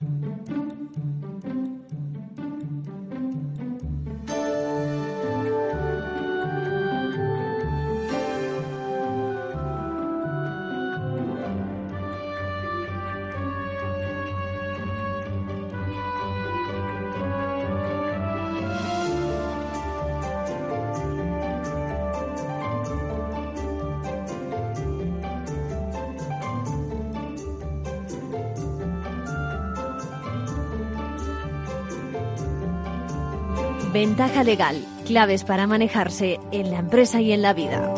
あっ! Ventaja legal, claves para manejarse en la empresa y en la vida.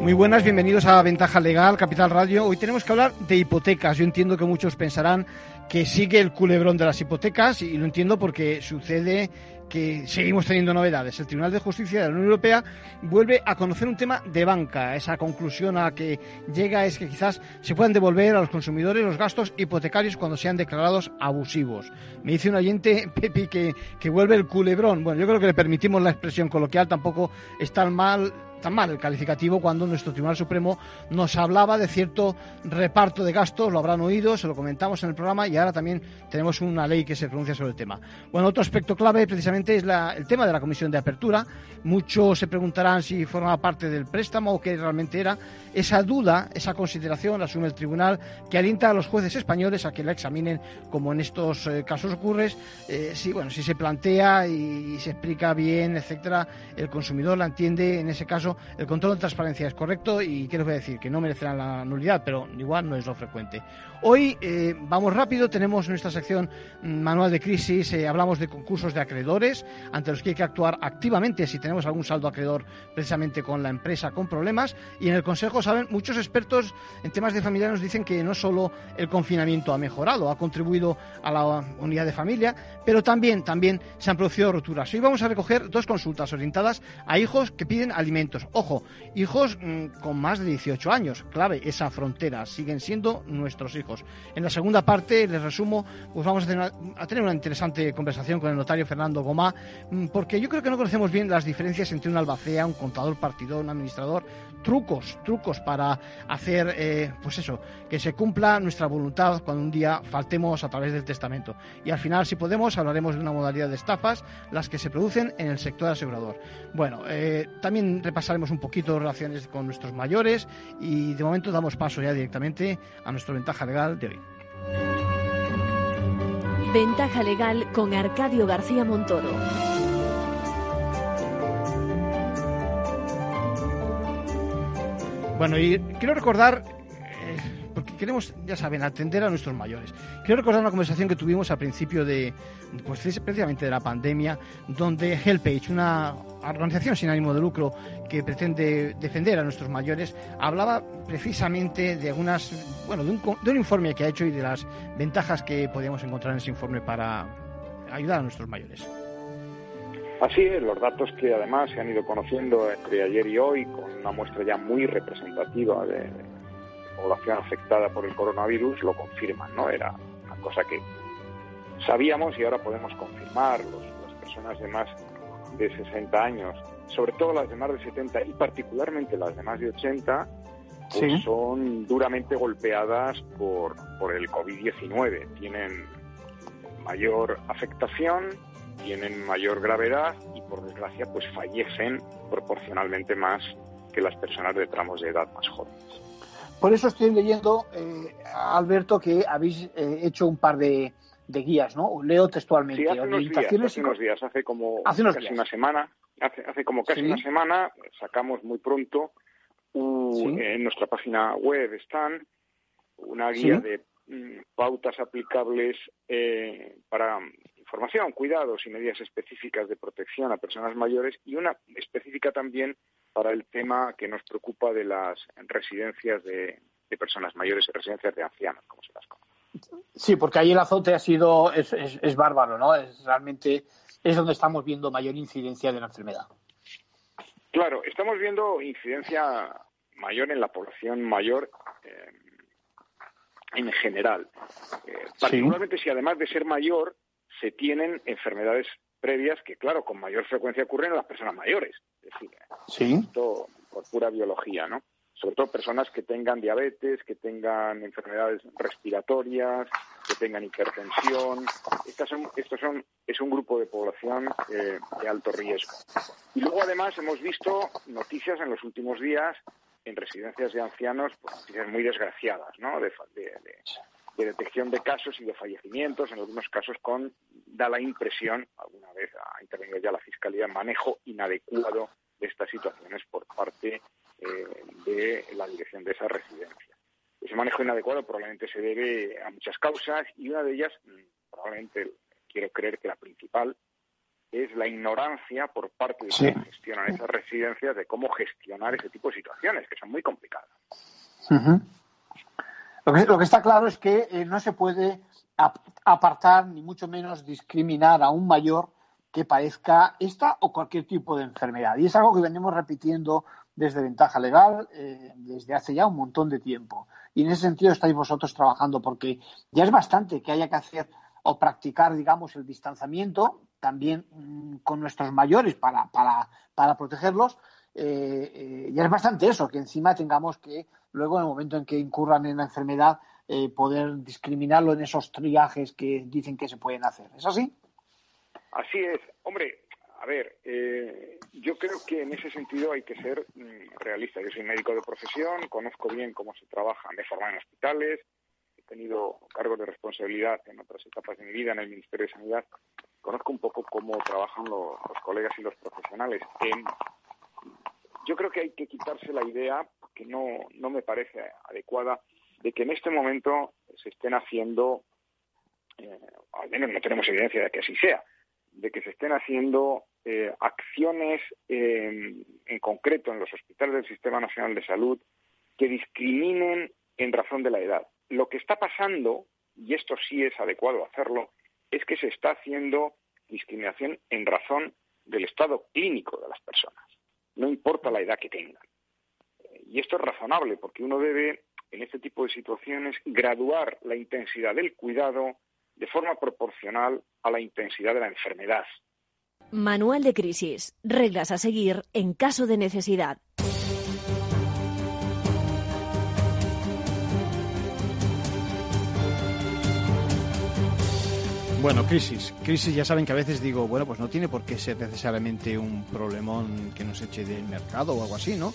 Muy buenas, bienvenidos a Ventaja Legal, Capital Radio. Hoy tenemos que hablar de hipotecas. Yo entiendo que muchos pensarán que sigue el culebrón de las hipotecas y lo entiendo porque sucede que seguimos teniendo novedades. El Tribunal de Justicia de la Unión Europea vuelve a conocer un tema de banca. Esa conclusión a que llega es que quizás se puedan devolver a los consumidores los gastos hipotecarios cuando sean declarados abusivos. Me dice un oyente, Pepi, que, que vuelve el culebrón. Bueno, yo creo que le permitimos la expresión coloquial, tampoco es tan mal tan mal el calificativo cuando nuestro Tribunal Supremo nos hablaba de cierto reparto de gastos, lo habrán oído, se lo comentamos en el programa y ahora también tenemos una ley que se pronuncia sobre el tema. Bueno, otro aspecto clave precisamente es el tema de la comisión de apertura. Muchos se preguntarán si forma parte del préstamo o qué realmente era. Esa duda, esa consideración la asume el Tribunal que alienta a los jueces españoles a que la examinen como en estos eh, casos ocurre, eh, si, bueno, si se plantea y se explica bien, etcétera, el consumidor la entiende en ese caso el control de transparencia es correcto y quiero decir que no merecerán la nulidad, pero igual no es lo frecuente. Hoy eh, vamos rápido, tenemos nuestra sección mm, manual de crisis, eh, hablamos de concursos de acreedores ante los que hay que actuar activamente si tenemos algún saldo acreedor precisamente con la empresa con problemas y en el Consejo saben muchos expertos en temas de familia nos dicen que no solo el confinamiento ha mejorado, ha contribuido a la unidad de familia, pero también también se han producido roturas. Hoy vamos a recoger dos consultas orientadas a hijos que piden alimentos. Ojo, hijos mm, con más de 18 años, clave esa frontera, siguen siendo nuestros hijos. En la segunda parte, les resumo, pues vamos a tener, una interesante conversación con el notario Fernando Gomá, mm, porque yo creo que no conocemos bien las diferencias entre un albacea, un contador partidor, un administrador, trucos, trucos para hacer, eh, pues eso, que se cumpla nuestra voluntad cuando un día faltemos a través del testamento. Y al final, si podemos, hablaremos de una modalidad de estafas, las que se producen en el sector asegurador. Bueno, eh, también repasaremos un poquito relaciones con nuestros mayores y de momento damos paso ya directamente a nuestra ventaja legal de hoy. Ventaja legal con Arcadio García Montoro. Bueno, y quiero recordar porque queremos, ya saben, atender a nuestros mayores. Quiero recordar una conversación que tuvimos al principio de, pues precisamente de la pandemia, donde HelpAge, una organización sin ánimo de lucro que pretende defender a nuestros mayores, hablaba precisamente de algunas, bueno, de un, de un informe que ha hecho y de las ventajas que podíamos encontrar en ese informe para ayudar a nuestros mayores. Así es, los datos que además se han ido conociendo entre ayer y hoy, con una muestra ya muy representativa de, población afectada por el coronavirus lo confirman, ¿no? Era una cosa que sabíamos y ahora podemos confirmar. las personas de más de 60 años, sobre todo las de más de 70 y particularmente las de más de 80, pues son duramente golpeadas por, por el COVID-19. Tienen mayor afectación, tienen mayor gravedad y por desgracia pues fallecen proporcionalmente más que las personas de tramos de edad más jóvenes. Por eso estoy leyendo, eh, Alberto, que habéis eh, hecho un par de, guías, ¿no? Leo textualmente. Sí, hace unos, días, hace como casi una semana, hace, como casi una semana, sacamos muy pronto en nuestra página web están una guía de mm, pautas aplicables eh, para información, cuidados y medidas específicas de protección a personas mayores y una específica también para el tema que nos preocupa de las residencias de, personas mayores y residencias de ancianos, como se las conoce. Sí, porque ahí el azote ha sido, es, es, bárbaro, ¿no? Es realmente es donde estamos viendo mayor incidencia de la enfermedad. Claro, estamos viendo incidencia mayor en la población mayor eh, en general. Eh, particularmente si además de ser mayor se tienen enfermedades previas que, claro, con mayor frecuencia ocurren en las personas mayores. Es decir, esto por pura biología, ¿no? Sobre todo personas que tengan diabetes, que tengan enfermedades respiratorias, que tengan hipertensión. Estas son, estos son, es un grupo de población eh, de alto riesgo. Y luego, además, hemos visto noticias en los últimos días en residencias de ancianos, pues, noticias muy desgraciadas, ¿no? De, detección de casos y de fallecimientos, en algunos casos con, da la impresión, alguna vez ha intervenido ya la Fiscalía, manejo inadecuado de estas situaciones por parte eh, de la dirección de esa residencia. Ese manejo inadecuado probablemente se debe a muchas causas y una de ellas, mm, probablemente quiero creer que la principal, es la ignorancia por parte de quienes gestionan esas residencias de cómo gestionar ese tipo de situaciones, que son muy complicadas. Lo, que, está claro es que eh, no se puede apartar, ni mucho menos discriminar a un mayor que padezca esta o cualquier tipo de enfermedad. Y es algo que venimos repitiendo desde Ventaja Legal eh, desde hace ya un montón de tiempo. Y en ese sentido estáis vosotros trabajando porque ya es bastante que haya que hacer o practicar, digamos, el distanciamiento también mm, con nuestros mayores para, para, para protegerlos. Eh, ya es bastante eso, que encima tengamos que luego en el momento en que incurran en la enfermedad poder discriminarlo en esos triajes que dicen que se pueden hacer. ¿Es así? Así es. Hombre, a ver, eh, yo creo que en ese sentido hay que ser mm, realista. Yo soy médico de profesión, conozco bien cómo se trabaja, me he formado en hospitales, he tenido cargos de responsabilidad en otras etapas de mi vida en el Ministerio de Sanidad. Conozco un poco cómo trabajan los, colegas y los profesionales. yo creo que hay que quitarse la idea, que no, no me parece adecuada, de que en este momento se estén haciendo, eh, al menos no tenemos evidencia de que así sea, de que se estén haciendo eh, acciones en concreto en los hospitales del Sistema Nacional de Salud que discriminen en razón de la edad. Lo que está pasando, y esto sí es adecuado hacerlo, es que se está haciendo discriminación en razón del estado clínico de las personas, no importa la edad que tengan. Y esto es razonable porque uno debe, en este tipo de situaciones, graduar la intensidad del cuidado de forma proporcional a la intensidad de la enfermedad. Manual de crisis. Reglas a seguir en caso de necesidad. Bueno, crisis. Crisis ya saben que a veces digo, bueno, pues no tiene por qué ser necesariamente un problemón que nos eche del mercado o algo así, ¿no?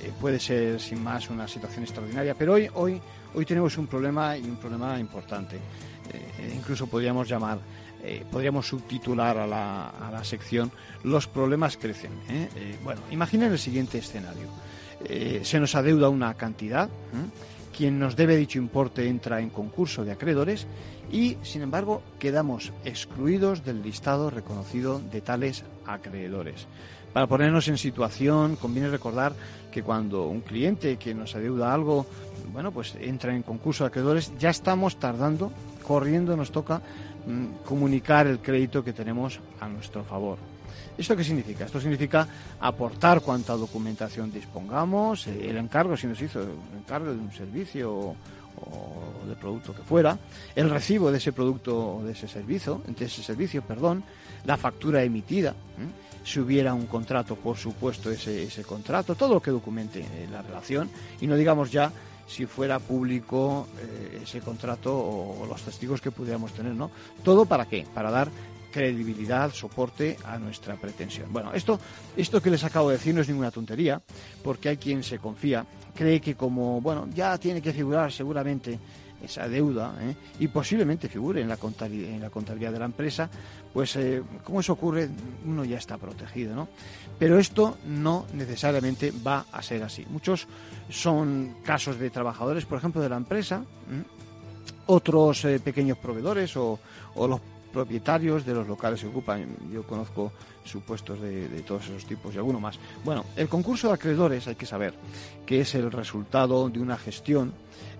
Eh, puede ser sin más una situación extraordinaria, pero hoy, hoy, hoy tenemos un problema y un problema importante. Eh, incluso podríamos llamar, eh, podríamos subtitular a la, a la, sección Los problemas crecen. ¿eh? bueno, imaginen el siguiente escenario. se nos adeuda una cantidad, quien nos debe dicho importe entra en concurso de acreedores y, sin embargo, quedamos excluidos del listado reconocido de tales acreedores. Para ponernos en situación, conviene recordar que cuando un cliente que nos adeuda algo, bueno, pues entra en concurso de acreedores, ya estamos tardando corriendo nos toca mm, comunicar el crédito que tenemos a nuestro favor. ¿Esto qué significa? Esto significa aportar cuanta documentación dispongamos, eh, el encargo, si nos hizo el encargo de un servicio o, de producto que fuera, el recibo de ese producto o de ese servicio, de ese servicio, perdón, la factura emitida, si hubiera un contrato, por supuesto, ese, ese contrato, todo lo que documente eh, la relación, y no digamos ya si fuera público eh, ese contrato o, los testigos que pudiéramos tener, ¿no? Todo para qué? Para dar credibilidad, soporte a nuestra pretensión. Bueno, esto, esto que les acabo de decir no es ninguna tontería, porque hay quien se confía, cree que como, bueno, ya tiene que figurar seguramente esa deuda ¿eh? y posiblemente figure en la, contabilidad, en la contabilidad de la empresa, pues eh, como eso ocurre, uno ya está protegido, ¿no? Pero esto no necesariamente va a ser así. Muchos son casos de trabajadores, por ejemplo, de la empresa, otros eh, pequeños proveedores o, o los propietarios de los locales que ocupan. Yo conozco supuestos de, todos esos tipos y alguno más. Bueno, el concurso de acreedores hay que saber que es el resultado de una gestión,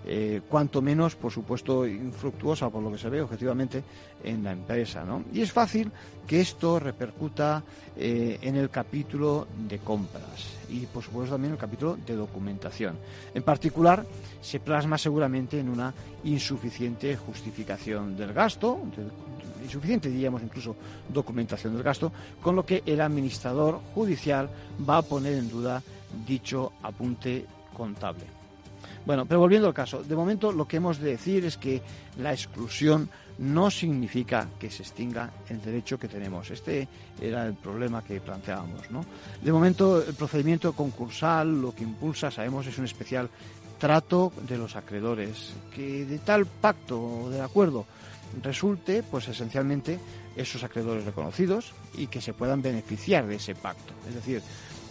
eh, cuanto menos, por supuesto, infructuosa por lo que se ve objetivamente en la empresa. ¿no? Y es fácil que esto repercuta eh, en el capítulo de compras y, por supuesto, también en el capítulo de documentación. En particular, se plasma seguramente en una insuficiente justificación del gasto, insuficiente, diríamos incluso documentación del gasto, con lo que el administrador judicial va a poner en duda dicho apunte contable. Bueno, pero volviendo al caso, de momento lo que hemos de decir es que la exclusión no significa que se extinga el derecho que tenemos. Este era el problema que planteábamos. ¿no? De momento, el procedimiento concursal lo que impulsa, sabemos, es un especial trato de los acreedores, que de tal pacto o de acuerdo resulte, pues esencialmente, esos acreedores reconocidos y que se puedan beneficiar de ese pacto. Es decir,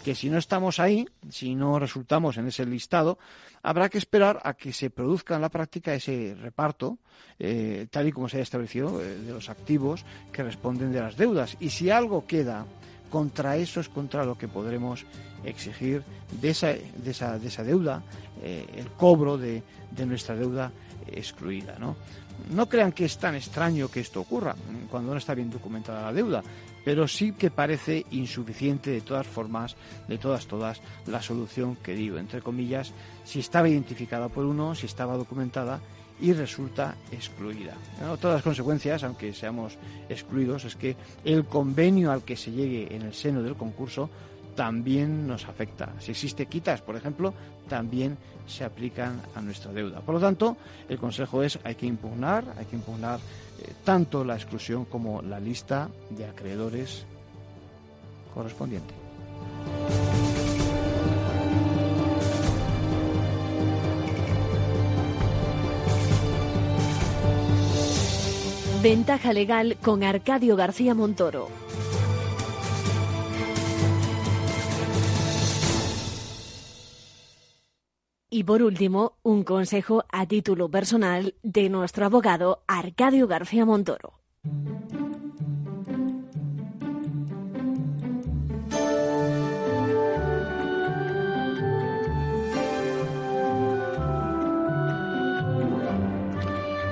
que si no estamos ahí, si no resultamos en ese listado, habrá que esperar a que se produzca en la práctica ese reparto, eh, tal y como se haya establecido, eh, de los activos que responden de las deudas. Y si algo queda contra eso es contra lo que podremos exigir de esa, de esa, de esa deuda, eh, el cobro de, nuestra deuda excluida. no crean que es tan extraño que esto ocurra cuando no está bien documentada la deuda pero sí que parece insuficiente de todas formas, de todas, todas, la solución que digo, entre comillas, si estaba identificada por uno, si estaba documentada y resulta excluida. Todas las consecuencias, aunque seamos excluidos, es que el convenio al que se llegue en el seno del concurso también nos afecta. Si existe quitas, por ejemplo, también se aplican a nuestra deuda. Por lo tanto, el consejo es hay que impugnar, hay que impugnar tanto la exclusión como la lista de acreedores correspondiente. Ventaja legal con Arcadio García Montoro. Y por último, un consejo a título personal de nuestro abogado Arcadio García Montoro.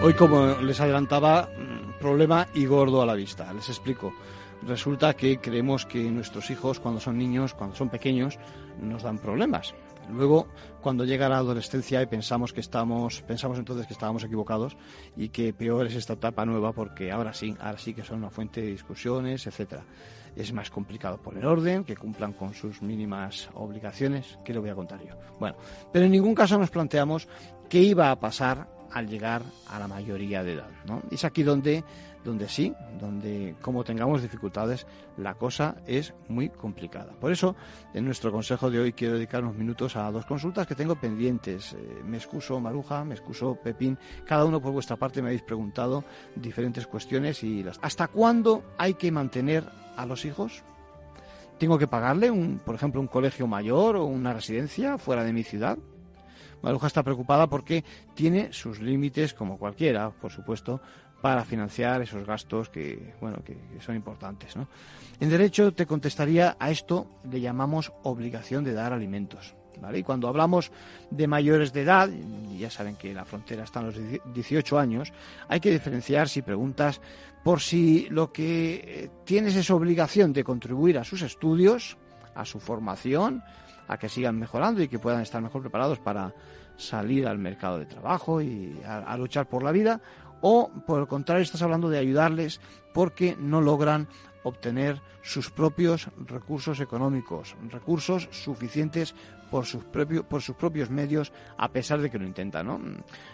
Hoy, como les adelantaba, problema y gordo a la vista. Les explico. Resulta que creemos que nuestros hijos, cuando son niños, cuando son pequeños, nos dan problemas. Luego, cuando llega la adolescencia y pensamos que estamos, pensamos entonces que estábamos equivocados y que peor es esta etapa nueva porque ahora sí, ahora sí que son una fuente de discusiones, etcétera. Es más complicado poner orden, que cumplan con sus mínimas obligaciones, que le voy a contar yo. Bueno, pero en ningún caso nos planteamos qué iba a pasar al llegar a la mayoría de edad, ¿no? Es aquí donde donde sí, donde como tengamos dificultades, la cosa es muy complicada. Por eso, en nuestro consejo de hoy quiero dedicar unos minutos a dos consultas que tengo pendientes. Eh, me excuso Maruja, me excuso Pepín, cada uno por vuestra parte me habéis preguntado diferentes cuestiones y las... ¿Hasta cuándo hay que mantener a los hijos? ¿Tengo que pagarle, un, por ejemplo, un colegio mayor o una residencia fuera de mi ciudad? Maruja está preocupada porque tiene sus límites como cualquiera, por supuesto, para financiar esos gastos que, bueno, que, son importantes. En derecho te contestaría a esto le llamamos obligación de dar alimentos. ¿vale? Y cuando hablamos de mayores de edad, ya saben que la frontera está en los 18 años, hay que diferenciar si preguntas por si lo que eh, tienes es obligación de contribuir a sus estudios, a su formación, a que sigan mejorando y que puedan estar mejor preparados para salir al mercado de trabajo y a luchar por la vida, o por el contrario estás hablando de ayudarles porque no logran obtener sus propios recursos económicos, recursos suficientes por sus, propios medios, a pesar de que lo intentan. ¿no?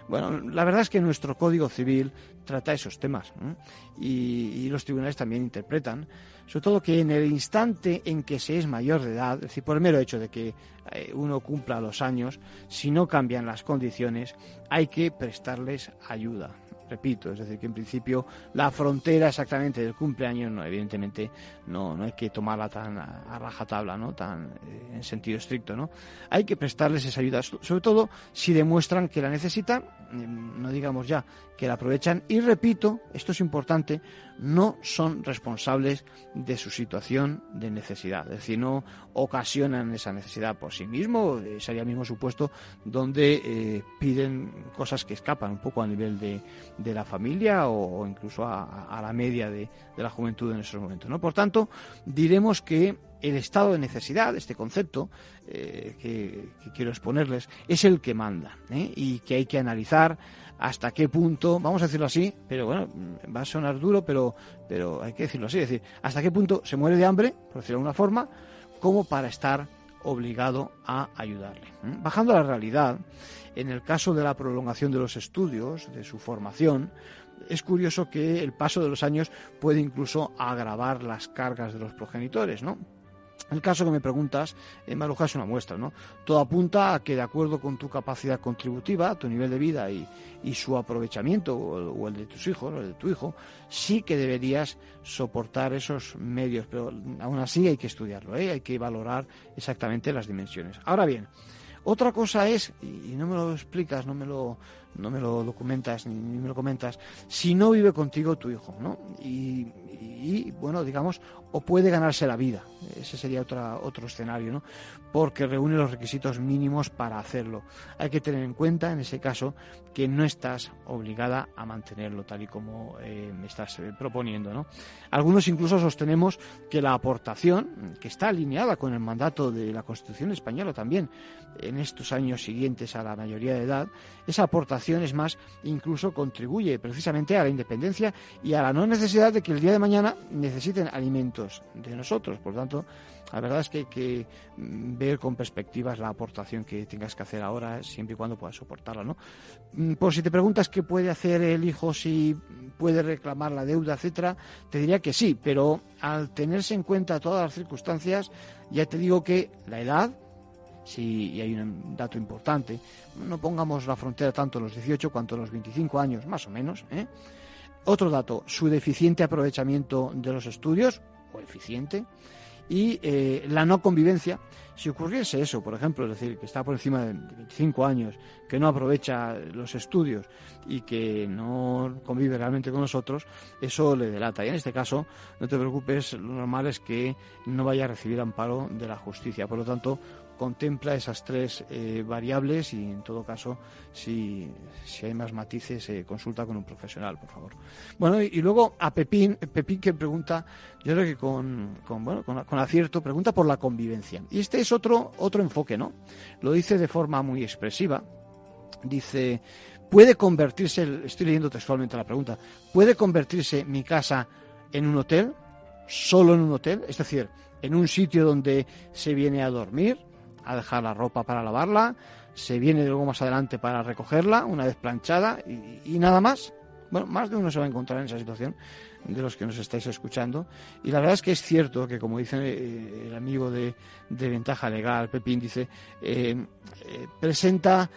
Bueno, la verdad es que nuestro Código Civil trata esos temas y, y, los tribunales también interpretan, sobre todo que en el instante en que se es mayor de edad, es decir, por el mero hecho de que eh, uno cumpla los años, si no cambian las condiciones, hay que prestarles ayuda repito, es decir, que en principio la frontera exactamente del cumpleaños, no, evidentemente no, no hay que tomarla tan a, rajatabla, ¿no? tan eh, en sentido estricto, ¿no? Hay que prestarles esa ayuda, sobre todo si demuestran que la necesitan, mm, no digamos ya que la aprovechan y repito, esto es importante, no son responsables de su situación de necesidad, es decir, no ocasionan esa necesidad por sí mismo, eh, sería el mismo supuesto donde eh, piden cosas que escapan un poco a nivel de, de la familia o, incluso a, la media de, la juventud en esos momentos. ¿no? Por tanto, diremos que el estado de necesidad, este concepto eh, que, quiero exponerles, es el que manda y que hay que analizar hasta qué punto, vamos a decirlo así, pero bueno, va a sonar duro, pero, pero hay que decirlo así, es decir, hasta qué punto se muere de hambre, por decirlo de alguna forma, como para estar obligado a ayudarle. Bajando a la realidad, en el caso de la prolongación de los estudios, de su formación, es curioso que el paso de los años puede incluso agravar las cargas de los progenitores, ¿no? El caso que me preguntas, eh, Maruja, es una muestra, ¿no? Todo apunta a que, de acuerdo con tu capacidad contributiva, tu nivel de vida y, su aprovechamiento, o, el de tus hijos, o el de tu hijo, sí que deberías soportar esos medios, pero aún así hay que estudiarlo, ¿eh? hay que valorar exactamente las dimensiones. Ahora bien, otra cosa es, y no me lo explicas, no me lo, no me lo documentas ni, me lo comentas, si no vive contigo tu hijo, ¿no? Y, y, bueno, digamos, o puede ganarse la vida. Ese sería otra, otro escenario, ¿no? Porque reúne los requisitos mínimos para hacerlo. Hay que tener en cuenta, en ese caso, que no estás obligada a mantenerlo tal y como eh, me estás eh, proponiendo, ¿no? Algunos incluso sostenemos que la aportación, que está alineada con el mandato de la Constitución española también, en estos años siguientes a la mayoría de edad, esa aportación es más, incluso contribuye precisamente a la independencia y a la no necesidad de que el día de mañana necesiten alimentos de nosotros. Por tanto, la verdad es que hay que mm, ver con perspectivas la aportación que tengas que hacer ahora, siempre y cuando puedas soportarla, ¿no? Mm, por si te preguntas qué puede hacer el hijo, si puede reclamar la deuda, etcétera, te diría que sí, pero al tenerse en cuenta todas las circunstancias, ya te digo que la edad, sí, y hay un dato importante, no pongamos la frontera tanto en los 18 cuanto en los 25 años, más o menos, ¿eh? Otro dato, su deficiente aprovechamiento de los estudios, o eficiente, y eh, la no convivencia. Si ocurriese eso, por ejemplo, es decir, que está por encima de 25 años, que no aprovecha los estudios y que no convive realmente con nosotros, eso le delata. Y en este caso, no te preocupes, lo normal es que no vaya a recibir amparo de la justicia. Por lo tanto, contempla esas tres eh, variables y en todo caso si, hay más matices eh, consulta con un profesional por favor. Bueno y, luego a Pepín Pepín que pregunta yo creo que con, bueno con, acierto pregunta por la convivencia. Y este es otro otro enfoque no lo dice de forma muy expresiva. Dice puede convertirse estoy leyendo textualmente la pregunta puede convertirse mi casa en un hotel solo en un hotel es decir en un sitio donde se viene a dormir a dejar la ropa para lavarla, se viene luego más adelante para recogerla una vez planchada y, nada más. Bueno, más de uno se va a encontrar en esa situación de los que nos estáis escuchando. Y la verdad es que es cierto que, como dice eh, el amigo de, Ventaja Legal, Pepín, dice, eh, eh, presenta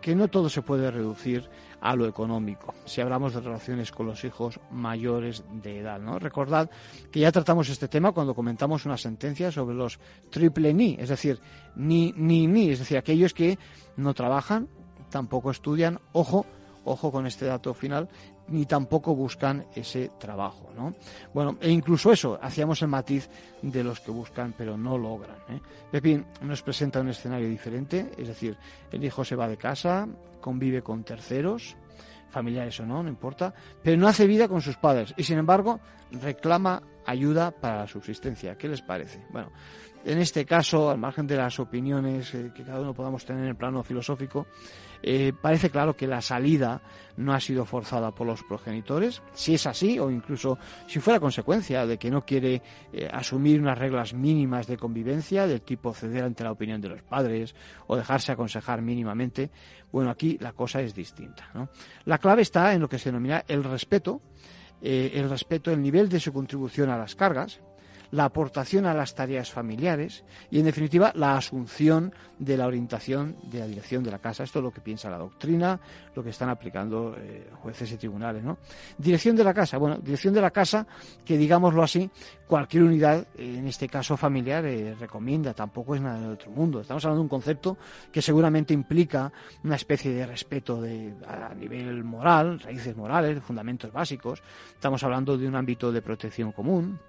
que no todo se puede reducir a lo económico, si hablamos de relaciones con los hijos mayores de edad. ¿no? Recordad que ya tratamos este tema cuando comentamos una sentencia sobre los triple ni, es decir, ni, ni, ni, es decir, aquellos que no trabajan, tampoco estudian, ojo, ojo con este dato final, ni tampoco buscan ese trabajo, ¿no? Bueno, e incluso eso, hacíamos el matiz de los que buscan pero no logran. ¿eh? Pepín nos presenta un escenario diferente, es decir, el hijo se va de casa, convive con terceros, familiares o no, no importa, pero no hace vida con sus padres y sin embargo reclama ayuda para la subsistencia. ¿Qué les parece? Bueno, en este caso, al margen de las opiniones eh, que cada uno podamos tener en el plano filosófico, eh, parece claro que la salida no ha sido forzada por los progenitores. Si es así, o incluso si fuera consecuencia de que no quiere eh, asumir unas reglas mínimas de convivencia, del tipo ceder ante la opinión de los padres o dejarse aconsejar mínimamente, bueno, aquí la cosa es distinta. La clave está en lo que se denomina el respeto, el respeto, el nivel de su contribución a las cargas, la aportación a las tareas familiares y, en definitiva, la asunción de la orientación de la dirección de la casa. Esto es lo que piensa la doctrina, lo que están aplicando eh, jueces y tribunales. ¿no? Dirección de la casa. Bueno, dirección de la casa que, digámoslo así, cualquier unidad, en este caso familiar, eh, recomienda. Tampoco es nada de otro mundo. Estamos hablando de un concepto que seguramente implica una especie de respeto de, a nivel moral, raíces morales, fundamentos básicos. Estamos hablando de un ámbito de protección común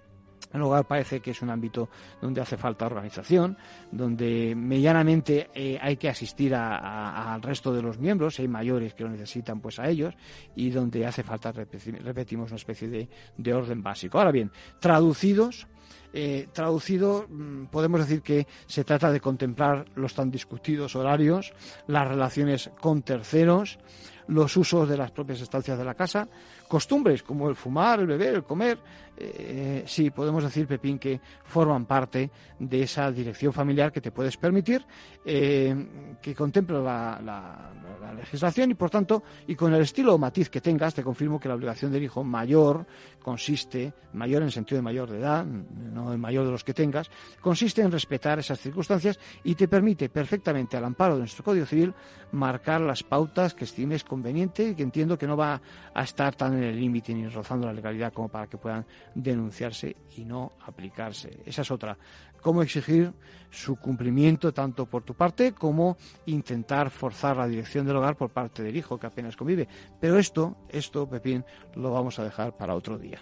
el hogar parece que es un ámbito donde hace falta organización, donde medianamente eh, hay que asistir al resto de los miembros, hay mayores que lo necesitan, pues a ellos, y donde hace falta, repetimos, una especie de, de orden básico. Ahora bien, traducidos, eh, traducido, mm, podemos decir que se trata de contemplar los tan discutidos horarios, las relaciones con terceros, los usos de las propias estancias de la casa, costumbres como el fumar, el beber, el comer, eh, sí, podemos decir, Pepín, que forman parte de esa dirección familiar que te puedes permitir, eh, que contempla la, legislación y, por tanto, y con el estilo o matiz que tengas, te confirmo que la obligación del hijo mayor consiste, mayor en el sentido de mayor de edad, no el mayor de los que tengas, consiste en respetar esas circunstancias y te permite perfectamente, al amparo de nuestro Código Civil, marcar las pautas que estimes conveniente y que entiendo que no va a estar tan en el límite ni rozando la legalidad como para que puedan denunciarse y no aplicarse. Esa es otra. Cómo exigir su cumplimiento tanto por tu parte como intentar forzar la dirección del hogar por parte del hijo que apenas convive. Pero esto, esto, Pepín, lo vamos a dejar para otro día.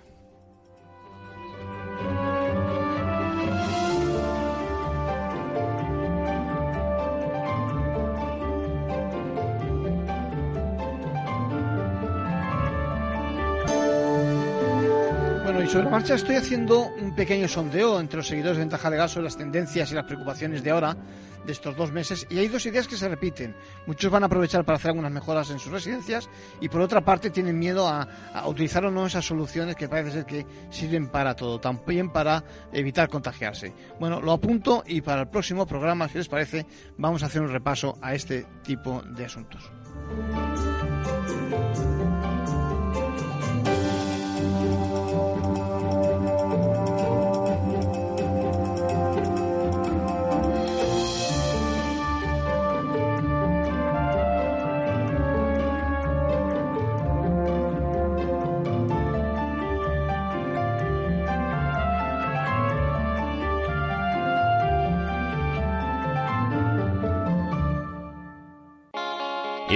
Y sobre la marcha estoy haciendo un pequeño sondeo entre los seguidores de Ventaja Legal sobre las tendencias y las preocupaciones de ahora, de estos dos meses, y hay dos ideas que se repiten. Muchos van a aprovechar para hacer algunas mejoras en sus residencias y por otra parte tienen miedo a, utilizar o no esas soluciones que parece ser que sirven para todo, también para evitar contagiarse. Bueno, lo apunto y para el próximo programa, si les parece, vamos a hacer un repaso a este tipo de asuntos.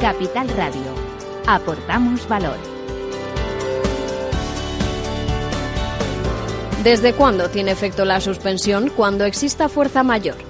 Capital Radio. Aportamos valor. ¿Desde cuándo tiene efecto la suspensión? Cuando exista fuerza mayor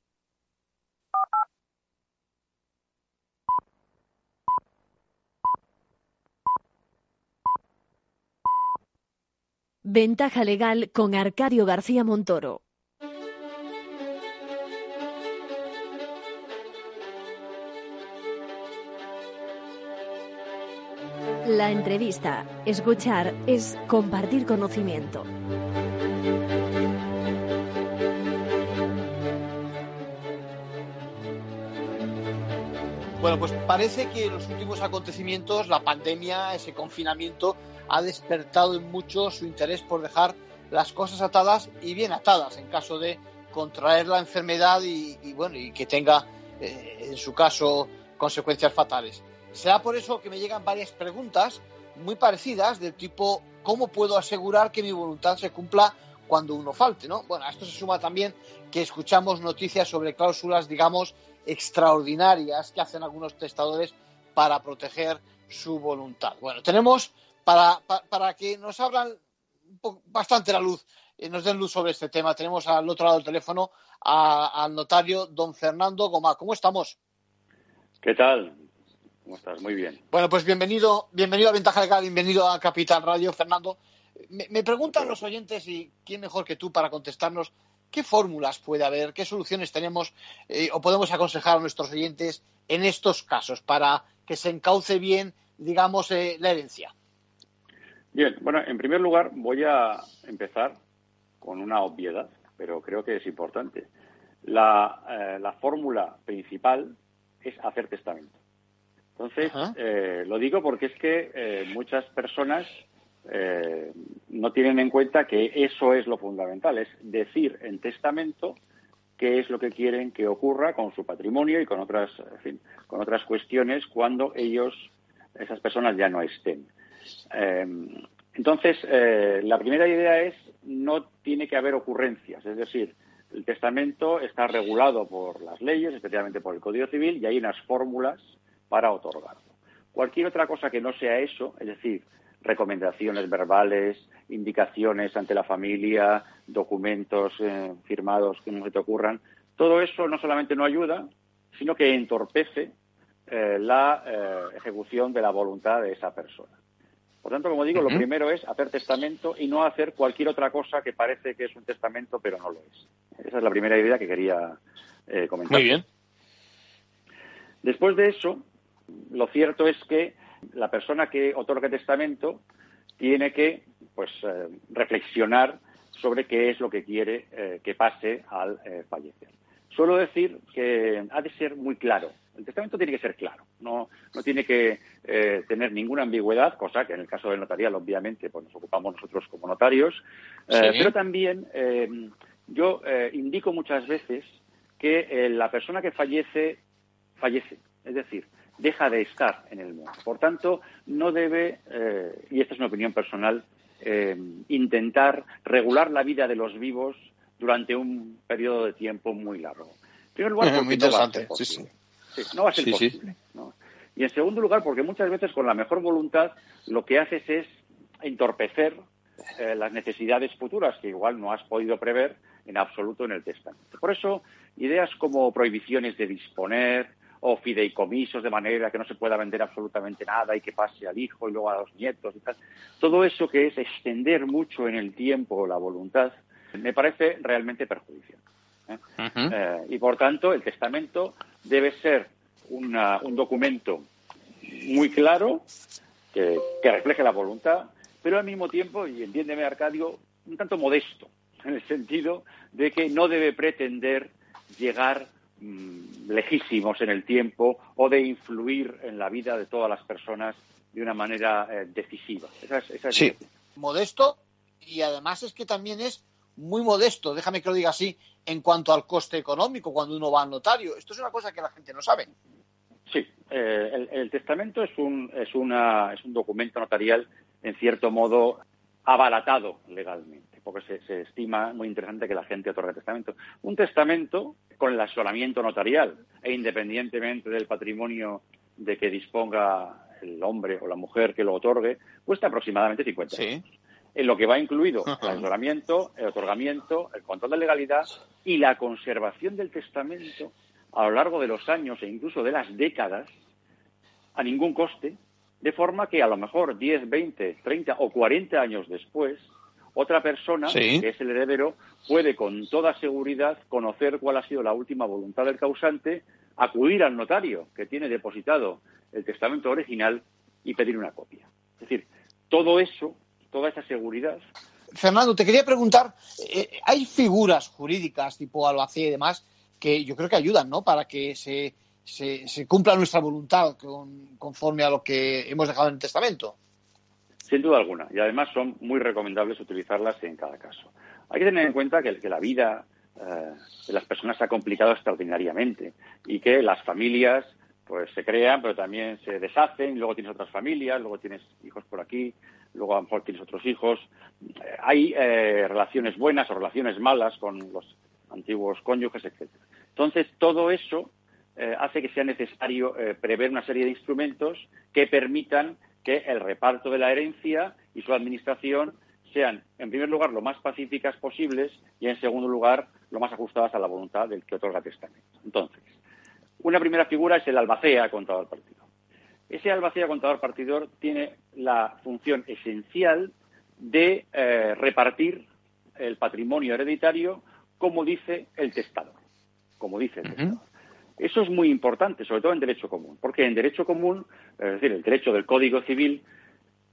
Ventaja legal con Arcadio García Montoro. La entrevista, escuchar, es compartir conocimiento. Bueno, pues parece que los últimos acontecimientos, la pandemia, ese confinamiento, ha despertado en muchos su interés por dejar las cosas atadas y bien atadas en caso de contraer la enfermedad y, bueno y que tenga eh, en su caso consecuencias fatales. Será por eso que me llegan varias preguntas muy parecidas del tipo ¿cómo puedo asegurar que mi voluntad se cumpla cuando uno falte? ¿no? Bueno, a esto se suma también que escuchamos noticias sobre cláusulas, digamos, extraordinarias que hacen algunos testadores para proteger su voluntad. Bueno, tenemos para, para, que nos abran bastante la luz, y nos den luz sobre este tema, tenemos al otro lado del teléfono al notario don Fernando Gomá. ¿Cómo estamos? ¿Qué tal? ¿Cómo estás? Muy bien. Bueno, pues bienvenido, bienvenido a Ventaja Legal, bienvenido a Capital Radio, Fernando. Me, preguntan los oyentes, y quién mejor que tú para contestarnos, ¿qué fórmulas puede haber, qué soluciones tenemos eh, o podemos aconsejar a nuestros oyentes en estos casos para que se encauce bien, digamos, eh, la herencia? Bien, bueno, en primer lugar voy a empezar con una obviedad, pero creo que es importante. La, eh, la fórmula principal es hacer testamento. Entonces, eh, lo digo porque es que eh, muchas personas eh, no tienen en cuenta que eso es lo fundamental, es decir en testamento qué es lo que quieren que ocurra con su patrimonio y con otras, en fin, con otras cuestiones cuando ellos, esas personas ya no estén. Entonces, la primera idea es no tiene que haber ocurrencias, es decir, el testamento está regulado por las leyes, especialmente por el Código Civil, y hay unas fórmulas para otorgarlo. Cualquier otra cosa que no sea eso, es decir, recomendaciones verbales, indicaciones ante la familia, documentos eh, firmados que no se te ocurran, todo eso no solamente no ayuda, sino que entorpece eh, la eh, ejecución de la voluntad de esa persona. Por tanto, como digo, lo primero es hacer testamento y no hacer cualquier otra cosa que parece que es un testamento, pero no lo es. Esa es la primera idea que quería comentar. Muy bien. Después de eso, lo cierto es que la persona que otorga testamento tiene que pues eh, reflexionar sobre qué es lo que quiere eh, que pase al eh, fallecer. Suelo decir que ha de ser muy claro. El testamento tiene que ser claro, no, no tiene que tener ninguna ambigüedad, cosa que en el caso del notarial, obviamente, pues nos ocupamos nosotros como notarios. Pero también yo indico muchas veces que la persona que fallece, fallece. Es decir, deja de estar en el mundo. Por tanto, no debe, eh, y esta es una opinión personal, eh, intentar regular la vida de los vivos durante un periodo de tiempo muy largo. En primer lugar, porque no va a ser posible. No va a ser posible. Y en segundo lugar, porque muchas veces con la mejor voluntad lo que haces es entorpecer eh, las necesidades futuras que igual no has podido prever en absoluto en el testamento. Por eso, ideas como prohibiciones de disponer, o fideicomisos de manera que no se pueda vender absolutamente nada y que pase al hijo y luego a los nietos y tal. Todo eso que es extender mucho en el tiempo la voluntad me parece realmente perjudicial. ¿eh? Eh, y por tanto, el testamento debe ser un documento muy claro que, que refleje la voluntad, pero al mismo tiempo, y entiéndeme Arcadio, un tanto modesto, en el sentido de que no debe pretender llegar Mm, lejísimos en el tiempo o de influir en la vida de todas las personas de una manera eh, decisiva. sí, modesto y además es que también es muy modesto, déjame que lo diga así, en cuanto al coste económico cuando uno va al notario. Esto es una cosa que la gente no sabe. Sí, eh, el, testamento es un, es, una, es un documento notarial en cierto modo abalatado legalmente porque se, estima muy interesante que la gente otorgue testamento. Un testamento con el asolamiento notarial e independientemente del patrimonio de que disponga el hombre o la mujer que lo otorgue, cuesta aproximadamente 50 euros. En lo que va incluido el asesoramiento, el otorgamiento, el control de legalidad y la conservación del testamento a lo largo de los años e incluso de las décadas a ningún coste, de forma que a lo mejor 10, 20, 30 o 40 años después, otra persona, que es el heredero, puede con toda seguridad conocer cuál ha sido la última voluntad del causante, acudir al notario que tiene depositado el testamento original y pedir una copia. Es decir, todo eso, toda esa seguridad. Fernando, te quería preguntar, eh, ¿hay figuras jurídicas tipo albacea y demás que yo creo que ayudan, ¿no? Para que se, se, cumpla nuestra voluntad conforme a lo que hemos dejado en el testamento. Sin duda alguna. Y además son muy recomendables utilizarlas en cada caso. Hay que tener en cuenta que, que la vida eh, de las personas se ha complicado extraordinariamente y que las familias pues se crean, pero también se deshacen, luego tienes otras familias, luego tienes hijos por aquí, luego a lo mejor tienes otros hijos. Eh, hay eh, relaciones buenas o relaciones malas con los antiguos cónyuges, etcétera. Entonces, todo eso eh, hace que sea necesario prever una serie de instrumentos que permitan que el reparto de la herencia y su administración sean, en primer lugar, lo más pacíficas posibles y, en segundo lugar, lo más ajustadas a la voluntad del que otorga testamento. Entonces, una primera figura es el albacea contador partidor. Ese albacea contador partidor tiene la función esencial de eh, repartir el patrimonio hereditario como dice el testador. Como dice el testador. Eso es muy importante, sobre todo en derecho común, porque en derecho común, es decir, el derecho del Código Civil,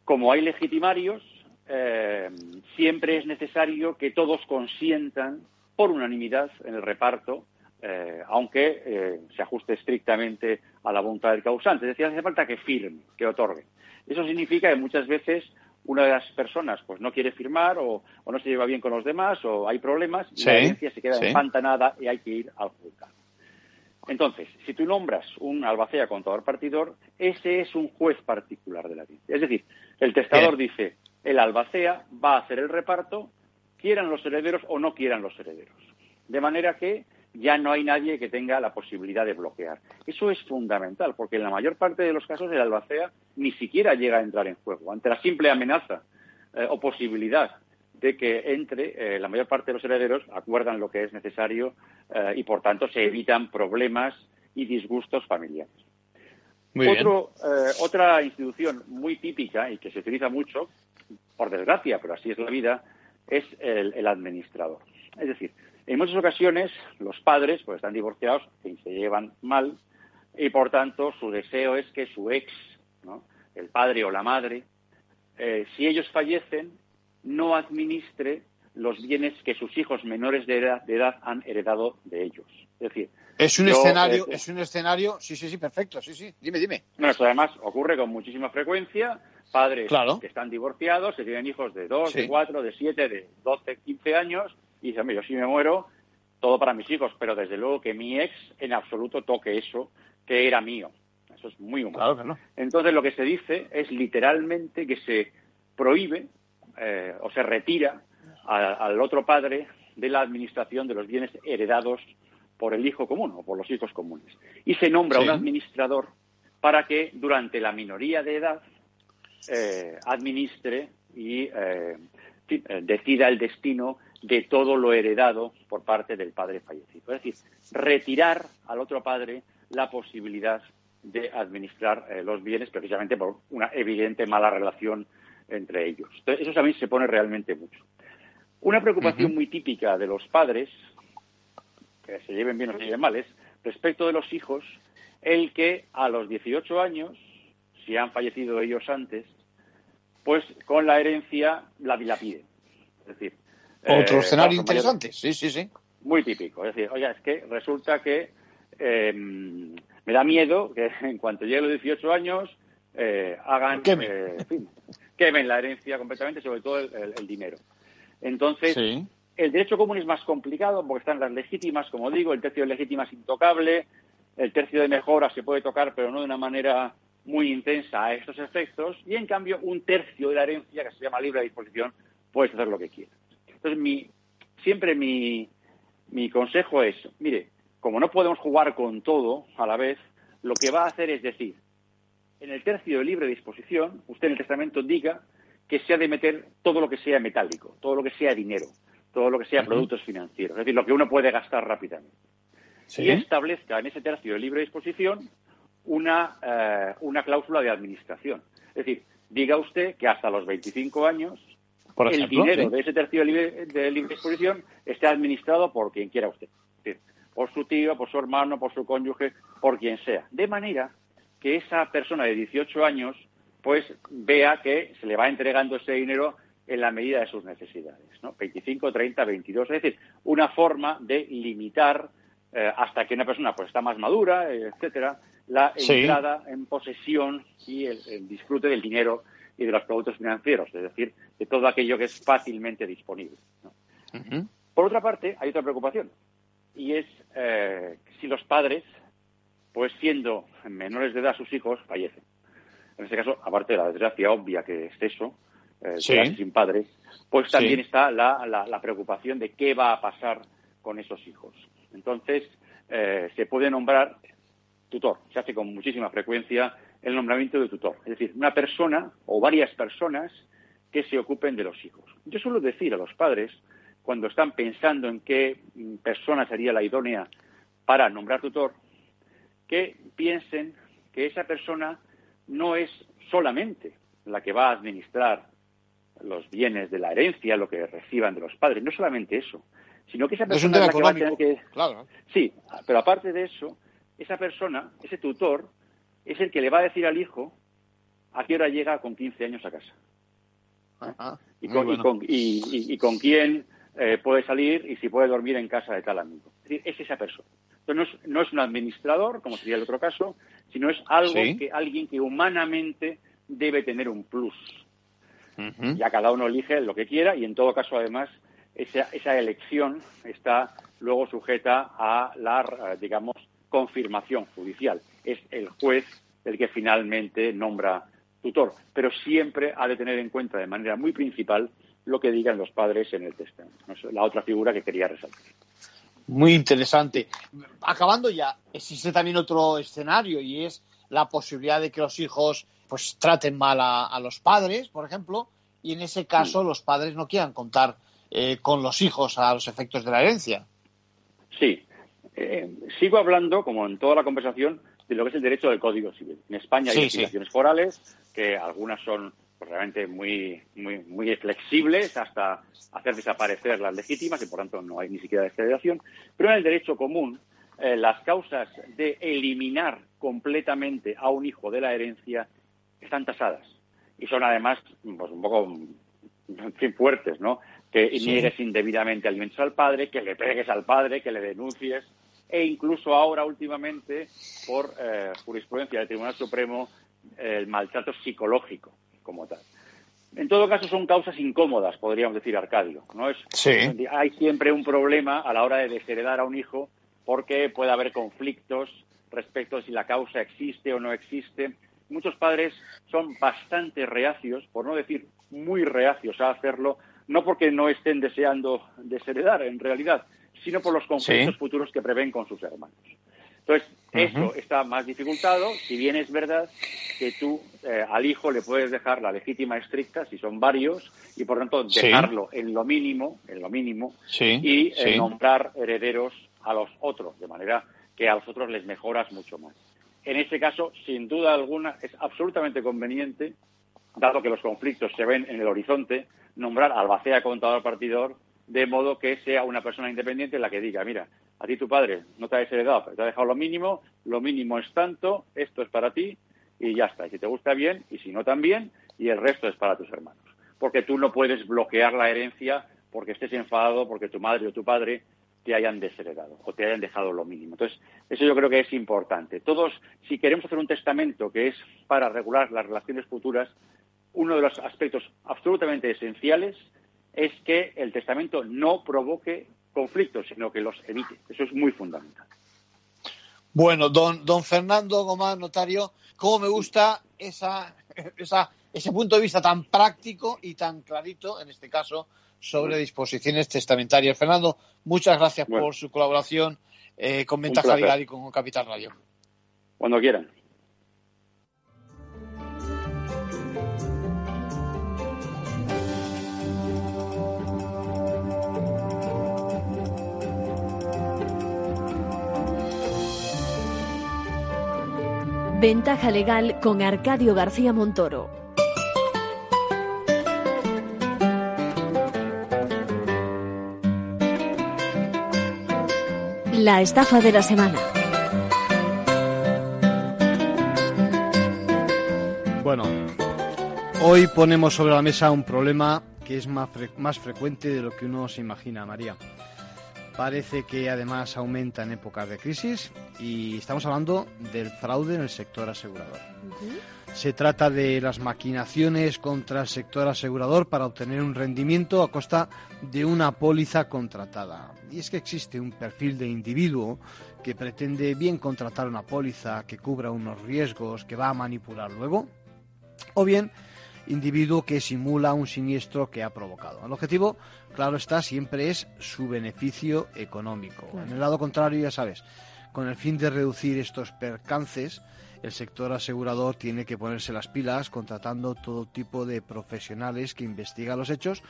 como hay legitimarios, eh, siempre es necesario que todos consientan por unanimidad en el reparto eh, aunque eh, se ajuste estrictamente a la voluntad del causante. Es decir, hace falta que firme, que otorgue. Eso significa que muchas veces una de las personas pues no quiere firmar o, no se lleva bien con los demás o hay problemas y la herencia se queda empantanada y hay que ir al juzgado. Entonces, si tú nombras un albacea contador partidor, ese es un juez particular de la herencia. Es decir, el testador dice, el albacea va a hacer el reparto, quieran los herederos o no quieran los herederos. De manera que ya no hay nadie que tenga la posibilidad de bloquear. Eso es fundamental, porque en la mayor parte de los casos el albacea ni siquiera llega a entrar en juego. Ante la simple amenaza eh, o posibilidad de que entre, eh, la mayor parte de los herederos acuerdan lo que es necesario eh, y, por tanto, se evitan problemas y disgustos familiares. otra institución muy típica y que se utiliza mucho, por desgracia, pero así es la vida, es el administrador. Es decir, en muchas ocasiones los padres pues están divorciados y se llevan mal y por tanto su deseo es que su ex, el padre o la madre, eh, si ellos fallecen, no administre los bienes que sus hijos menores de edad, han heredado de ellos. Es decir, es un escenario, eh, es un escenario, sí, sí, sí, perfecto, sí, sí. Dime, dime. Bueno, esto además ocurre con muchísima frecuencia. Padres que están divorciados, que tienen hijos de dos, de cuatro, de siete, de doce, quince años y dice, yo si me muero, todo para mis hijos, pero desde luego que mi ex en absoluto toque eso que era mío. Eso es muy humano. Entonces lo que se dice es literalmente que se prohíbe eh, o se retira al otro padre de la administración de los bienes heredados por el hijo común o por los hijos comunes. Y se nombra un administrador para que durante la minoría de edad eh, administre y eh, decida el destino de todo lo heredado por parte del padre fallecido. Es decir, retirar al otro padre la posibilidad de administrar eh, los bienes precisamente por una evidente mala relación entre ellos. Entonces, eso también se pone realmente mucho. Una preocupación muy típica de los padres, que se lleven bien o se lleven mal, es respecto de los hijos, el que a los 18 años, si han fallecido ellos antes, pues con la herencia la dilapiden. Es decir, otro eh, escenario interesante, sí, sí, sí. Muy típico. Es decir, oye, es que resulta que eh, me da miedo que en cuanto llegue los 18 años eh, hagan. Quemen. la herencia completamente, sobre todo el, dinero. Entonces, el derecho común es más complicado porque están las legítimas, como digo, el tercio de legítima es intocable, el tercio de mejora se puede tocar, pero no de una manera muy intensa a estos efectos, y en cambio un tercio de la herencia, que se llama libre disposición, puedes hacer lo que quieras. Entonces, mi, siempre mi, mi consejo es, mire, como no podemos jugar con todo a la vez, lo que va a hacer es decir, en el tercio de libre disposición, usted en el testamento diga que se ha de meter todo lo que sea metálico, todo lo que sea dinero, todo lo que sea productos financieros, es decir, lo que uno puede gastar rápidamente. Y establezca en ese tercio de libre disposición una, eh, una cláusula de administración. Es decir, diga usted que hasta los 25 años el dinero de ese tercio de libre, disposición esté administrado por quien quiera usted. Por su tío, por su hermano, por su cónyuge, por quien sea. De manera que esa persona de 18 años pues vea que se le va entregando ese dinero en la medida de sus necesidades, ¿no? 25, 30, 22, es decir, una forma de limitar eh, hasta que una persona pues está más madura, etcétera, la entrada en posesión y el, disfrute del dinero y de los productos financieros, es decir, de todo aquello que es fácilmente disponible. Por otra parte, hay otra preocupación, y es eh, si los padres, pues siendo menores de edad sus hijos, fallecen. En este caso, aparte de la desgracia obvia que es eso, eh, sin padres, pues también está la, la, preocupación de qué va a pasar con esos hijos. Entonces, eh, se puede nombrar tutor. Se hace con muchísima frecuencia el nombramiento de tutor. Es decir, una persona o varias personas que se ocupen de los hijos. Yo suelo decir a los padres, cuando están pensando en qué persona sería la idónea para nombrar tutor, que piensen que esa persona no es solamente la que va a administrar los bienes de la herencia, lo que reciban de los padres, no solamente eso, sino que esa persona es, la que va a tener que... Sí, pero aparte de eso, esa persona, ese tutor, es el que le va a decir al hijo a qué hora llega con 15 años a casa. y, con, quién eh, puede salir y si puede dormir en casa de tal amigo. Es, decir, es esa persona. Entonces no es, un administrador, como sería el otro caso, sino es algo que alguien que humanamente debe tener un plus. Ya cada uno elige lo que quiera y en todo caso, además, esa, esa elección está luego sujeta a la, digamos, confirmación judicial. Es el juez el que finalmente nombra tutor, pero siempre ha de tener en cuenta de manera muy principal lo que digan los padres en el testamento. Es la otra figura que quería resaltar. Muy interesante. Acabando ya, existe también otro escenario y es la posibilidad de que los hijos pues traten mal a, los padres, por ejemplo, y en ese caso los padres no quieran contar eh, con los hijos a los efectos de la herencia. Sí, eh, sigo hablando, como en toda la conversación, de lo que es el derecho del Código Civil. En España hay legislaciones forales, que algunas son pues, realmente muy, muy, muy flexibles hasta hacer desaparecer las legítimas y por tanto no hay ni siquiera desfederación. Pero en el derecho común, eh, las causas de eliminar completamente a un hijo de la herencia están tasadas y son además pues, un poco fuertes, ¿no? Que niegues indebidamente alimentos al padre, que le pegues al padre, que le denuncies, e incluso ahora últimamente por eh, jurisprudencia del Tribunal Supremo el maltrato psicológico como tal. En todo caso son causas incómodas, podríamos decir, Arcadio. ¿no? Es, Hay siempre un problema a la hora de desheredar a un hijo porque puede haber conflictos respecto a si la causa existe o no existe. Muchos padres son bastante reacios, por no decir muy reacios a hacerlo, no porque no estén deseando desheredar en realidad, sino por los conflictos futuros que prevén con sus hermanos. Entonces, eso está más dificultado, si bien es verdad que tú eh, al hijo le puedes dejar la legítima estricta, si son varios, y por tanto dejarlo en lo mínimo, en lo mínimo, y eh, nombrar herederos a los otros, de manera que a los otros les mejoras mucho más. En este caso, sin duda alguna, es absolutamente conveniente, dado que los conflictos se ven en el horizonte, nombrar albacea contador partidor de modo que sea una persona independiente la que diga, mira, a ti tu padre no te ha desheredado, pero te ha dejado lo mínimo, lo mínimo es tanto, esto es para ti y ya está. Y si te gusta bien y si no también, y el resto es para tus hermanos. Porque tú no puedes bloquear la herencia porque estés enfadado porque tu madre o tu padre te hayan desheredado o te hayan dejado lo mínimo. Entonces, eso yo creo que es importante. Todos, si queremos hacer un testamento que es para regular las relaciones futuras, uno de los aspectos absolutamente esenciales es que el testamento no provoque conflictos, sino que los evite. Eso es muy fundamental. Bueno, don, don Fernando Gómez, notario, cómo me gusta esa, ese punto de vista tan práctico y tan clarito, en este caso, sobre disposiciones testamentarias. Fernando, muchas gracias por su colaboración eh, con Ventaja Legal y con Capital Radio. Cuando quieran. Ventaja legal con Arcadio García Montoro. La estafa de la semana. Bueno, hoy ponemos sobre la mesa un problema que es más, más frecuente de lo que uno se imagina, María. Parece que además aumenta en épocas de crisis y estamos hablando del fraude en el sector asegurador. Se trata de las maquinaciones contra el sector asegurador para obtener un rendimiento a costa de una póliza contratada. Y es que existe un perfil de individuo que pretende bien contratar una póliza que cubra unos riesgos que va a manipular luego, o bien individuo que simula un siniestro que ha provocado. El objetivo, claro está, siempre es su beneficio económico. En el lado contrario, ya sabes, con el fin de reducir estos percances, el sector asegurador tiene que ponerse las pilas contratando todo tipo de profesionales que investigan los hechos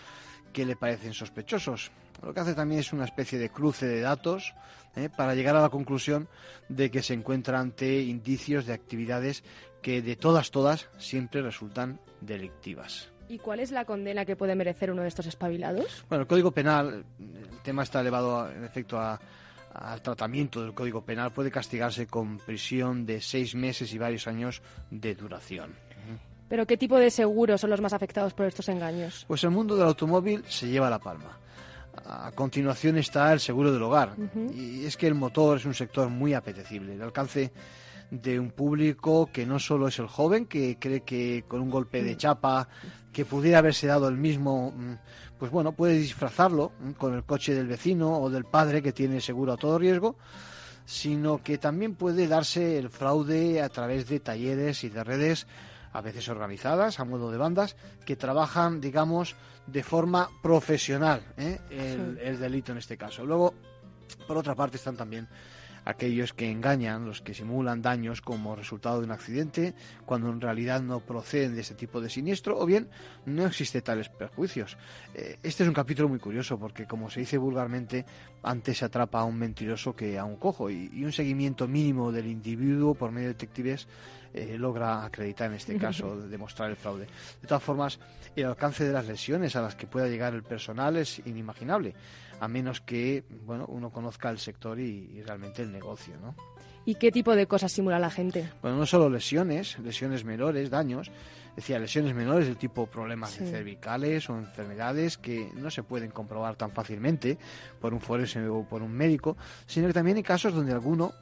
que le parecen sospechosos. Lo que hace también es una especie de cruce de datos ¿eh? para llegar a la conclusión de que se encuentra ante indicios de actividades que de todas, todas, siempre resultan delictivas. ¿Y cuál es la condena que puede merecer uno de estos espabilados? Bueno, el Código Penal, el tema está elevado en efecto al tratamiento del Código Penal, puede castigarse con prisión de seis meses y varios años de duración. ¿Pero qué tipo de seguros son los más afectados por estos engaños? Pues el mundo del automóvil se lleva la palma. A continuación está el seguro del hogar. Y es que el motor es un sector muy apetecible. El alcance de un público que no solo es el joven, que cree que con un golpe de chapa que pudiera haberse dado el mismo, mm, pues bueno, puede disfrazarlo mm, con el coche del vecino o del padre que tiene seguro a todo riesgo, sino que también puede darse el fraude a través de talleres y de redes a veces organizadas, a modo de bandas, que trabajan, digamos, de forma profesional ¿eh? el, el delito en este caso. Luego, por otra parte, están también aquellos que engañan, los que simulan daños como resultado de un accidente, cuando en realidad no proceden de ese tipo de siniestro, o bien no existe tales perjuicios. Eh, este es un capítulo muy curioso porque, como se dice vulgarmente, antes se atrapa a un mentiroso que a un cojo, y, un seguimiento mínimo del individuo por medio de detectives eh, logra acreditar en este caso, demostrar el fraude. De todas formas, el alcance de las lesiones a las que pueda llegar el personal es inimaginable a menos que bueno uno conozca el sector y, realmente el negocio, ¿no? ¿Y qué tipo de cosas simula la gente? Bueno, no solo lesiones, lesiones menores, daños, decía lesiones menores del tipo problemas cervicales o enfermedades que no se pueden comprobar tan fácilmente por un forense o por un médico, sino que también hay casos donde alguno,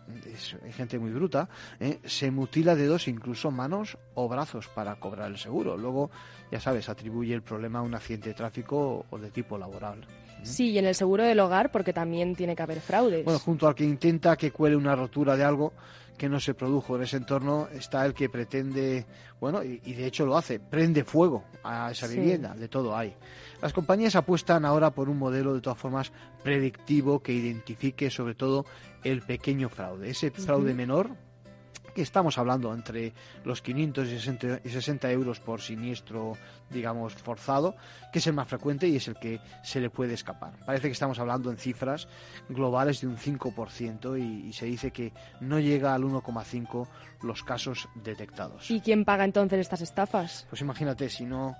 hay gente muy bruta, ¿eh? se mutila dedos, incluso manos o brazos para cobrar el seguro. Luego, ya sabes, atribuye el problema a un accidente de tráfico o de tipo laboral. Sí, y en el seguro del hogar porque también tiene que haber fraudes. Bueno, junto al que intenta que cuele una rotura de algo que no se produjo en ese entorno está el que pretende, bueno, y, de hecho lo hace, prende fuego a esa vivienda, de todo hay. Las compañías apuestan ahora por un modelo de todas formas predictivo que identifique sobre todo el pequeño fraude, ese fraude menor que estamos hablando entre los 500 y 60 euros por siniestro, digamos, forzado, que es el más frecuente y es el que se le puede escapar. Parece que estamos hablando en cifras globales de un 5% y, y se dice que no llega al 1,5% los casos detectados. ¿Y quién paga entonces estas estafas? Pues imagínate, si no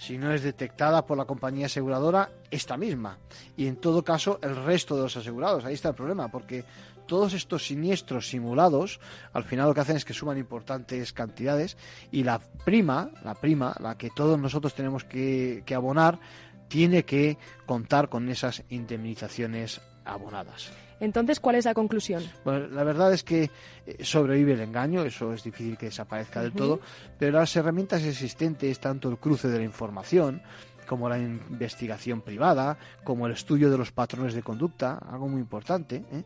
si no es detectada por la compañía aseguradora, esta misma. Y en todo caso, el resto de los asegurados. Ahí está el problema, porque todos estos siniestros simulados, al final lo que hacen es que suman importantes cantidades y la prima, la prima, la que todos nosotros tenemos que, abonar, tiene que contar con esas indemnizaciones abonadas. Entonces, ¿cuál es la conclusión? Bueno, la verdad es que eh, sobrevive el engaño, eso es difícil que desaparezca del todo, pero las herramientas existentes, tanto el cruce de la información, como la investigación privada, como el estudio de los patrones de conducta, algo muy importante, ¿eh?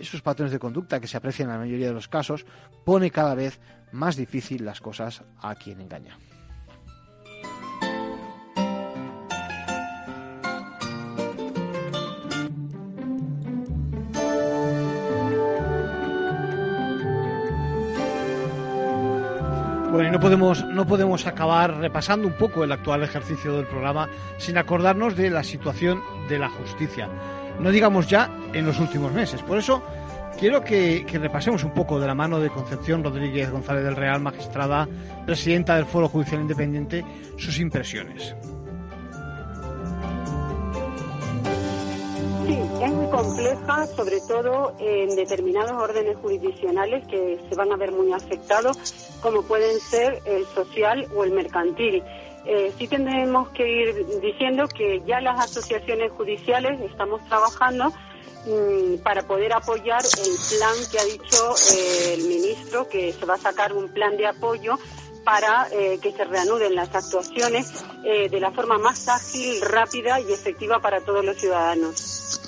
Esos patrones de conducta que se aprecian en la mayoría de los casos, pone cada vez más difícil las cosas a quien engaña. Bueno, y no podemos, no podemos acabar repasando un poco el actual ejercicio del programa sin acordarnos de la situación de la justicia no digamos ya en los últimos meses. Por eso quiero que, repasemos un poco de la mano de Concepción Rodríguez González del Real, magistrada, presidenta del Foro Judicial Independiente, sus impresiones. Sí, es muy compleja, sobre todo en determinados órdenes jurisdiccionales que se van a ver muy afectados, como pueden ser el social o el mercantil. Eh, sí tendremos que ir diciendo que ya las asociaciones judiciales estamos trabajando mm, para poder apoyar el plan que ha dicho eh, el ministro, que se va a sacar un plan de apoyo para eh, que se reanuden las actuaciones de la forma más ágil, rápida y efectiva para todos los ciudadanos.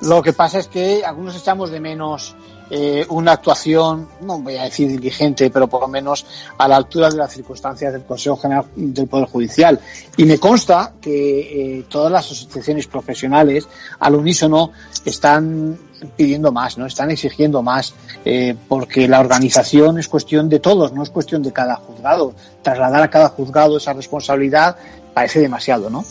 Lo que pasa es que algunos echamos de menos eh, una actuación, no voy a decir diligente, pero por lo menos a la altura de las circunstancias del Consejo General del Poder Judicial. Y me consta que eh, todas las asociaciones profesionales al unísono están pidiendo más, no están exigiendo más, eh, porque la organización es cuestión de todos, no es cuestión de cada juzgado. Trasladar a cada juzgado esa responsabilidad parece demasiado, ¿no?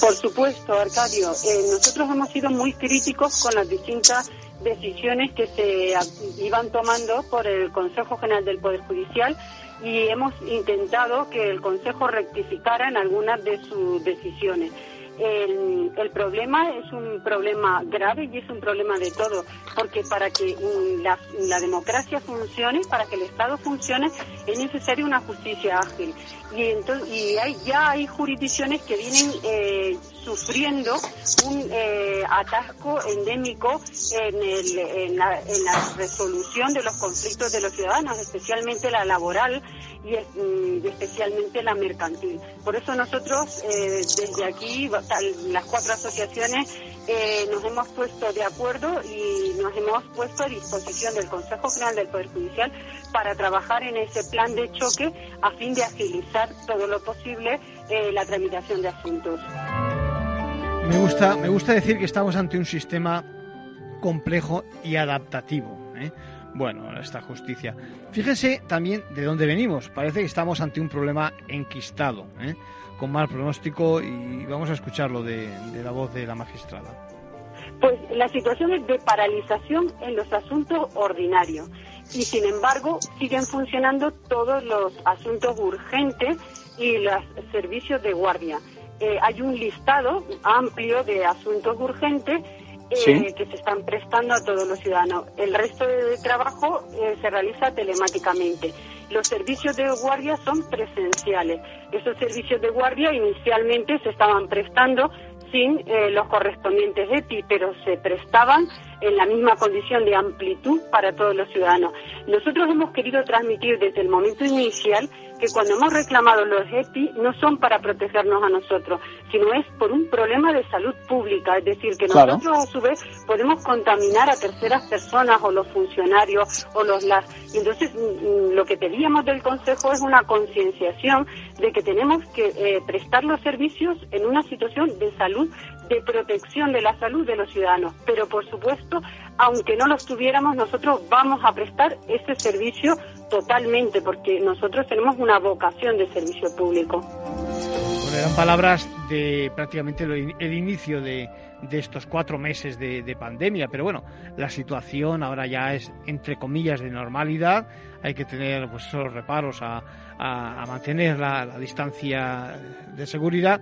Por supuesto, Arcadio. Eh, nosotros hemos sido muy críticos con las distintas decisiones que se iban tomando por el Consejo General del Poder Judicial y hemos intentado que el Consejo rectificara en algunas de sus decisiones. El, el, problema es un problema grave y es un problema de todo, porque para que la, la, democracia funcione, para que el Estado funcione, es necesaria una justicia ágil. Y, entonces, y hay, ya hay jurisdicciones que vienen eh, sufriendo un eh, atasco endémico en, el, en, la, en la resolución de los conflictos de los ciudadanos, especialmente la laboral y, y, especialmente la mercantil. Por eso nosotros eh, desde aquí, las cuatro asociaciones, eh, nos hemos puesto de acuerdo y nos hemos puesto a disposición del Consejo General del Poder Judicial para trabajar en ese plan de choque a fin de agilizar todo lo posible eh, la tramitación de asuntos. Me gusta, me gusta decir que estamos ante un sistema complejo y adaptativo. ¿eh? Bueno, esta justicia. Fíjese también de dónde venimos. Parece que estamos ante un problema enquistado, ¿eh? Con mal pronóstico, y vamos a escucharlo de, de la voz de la magistrada. Pues la situación es de paralización en los asuntos ordinarios y sin embargo siguen funcionando todos los asuntos urgentes y los servicios de guardia. Eh, hay un listado amplio de asuntos urgentes eh, que se están prestando a todos los ciudadanos. El resto de trabajo eh, se realiza telemáticamente. Los servicios de guardia son presenciales. Esos servicios de guardia inicialmente se estaban prestando sin eh, los correspondientes EPI, pero se prestaban en la misma condición de amplitud para todos los ciudadanos. Nosotros hemos querido transmitir desde el momento inicial que cuando hemos reclamado los EPI no son para protegernos a nosotros, sino es por un problema de salud pública, es decir, que nosotros claro. a su vez podemos contaminar a terceras personas o los funcionarios o los las. Y entonces mm, mm, lo que pedíamos del Consejo es una concienciación de que tenemos que eh, prestar los servicios en una situación de salud, de protección de la salud de los ciudadanos. Pero por supuesto, aunque no los tuviéramos, nosotros vamos a prestar ese servicio totalmente, porque nosotros tenemos una vocación de servicio público. Bueno, eran palabras de prácticamente el inicio de, estos cuatro meses de, de, pandemia, pero bueno, la situación ahora ya es entre comillas de normalidad, hay que tener pues esos reparos a, mantener la, distancia de seguridad,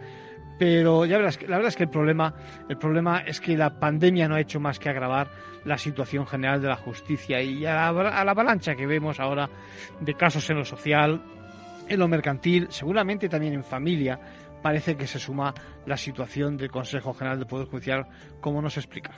pero ya verás, la verdad es que el problema, el problema es que la pandemia no ha hecho más que agravar la situación general de la justicia y a a la avalancha que vemos ahora de casos en lo social, en lo mercantil, seguramente también en familia, parece que se suma la situación del Consejo General del Poder Judicial, como nos explica.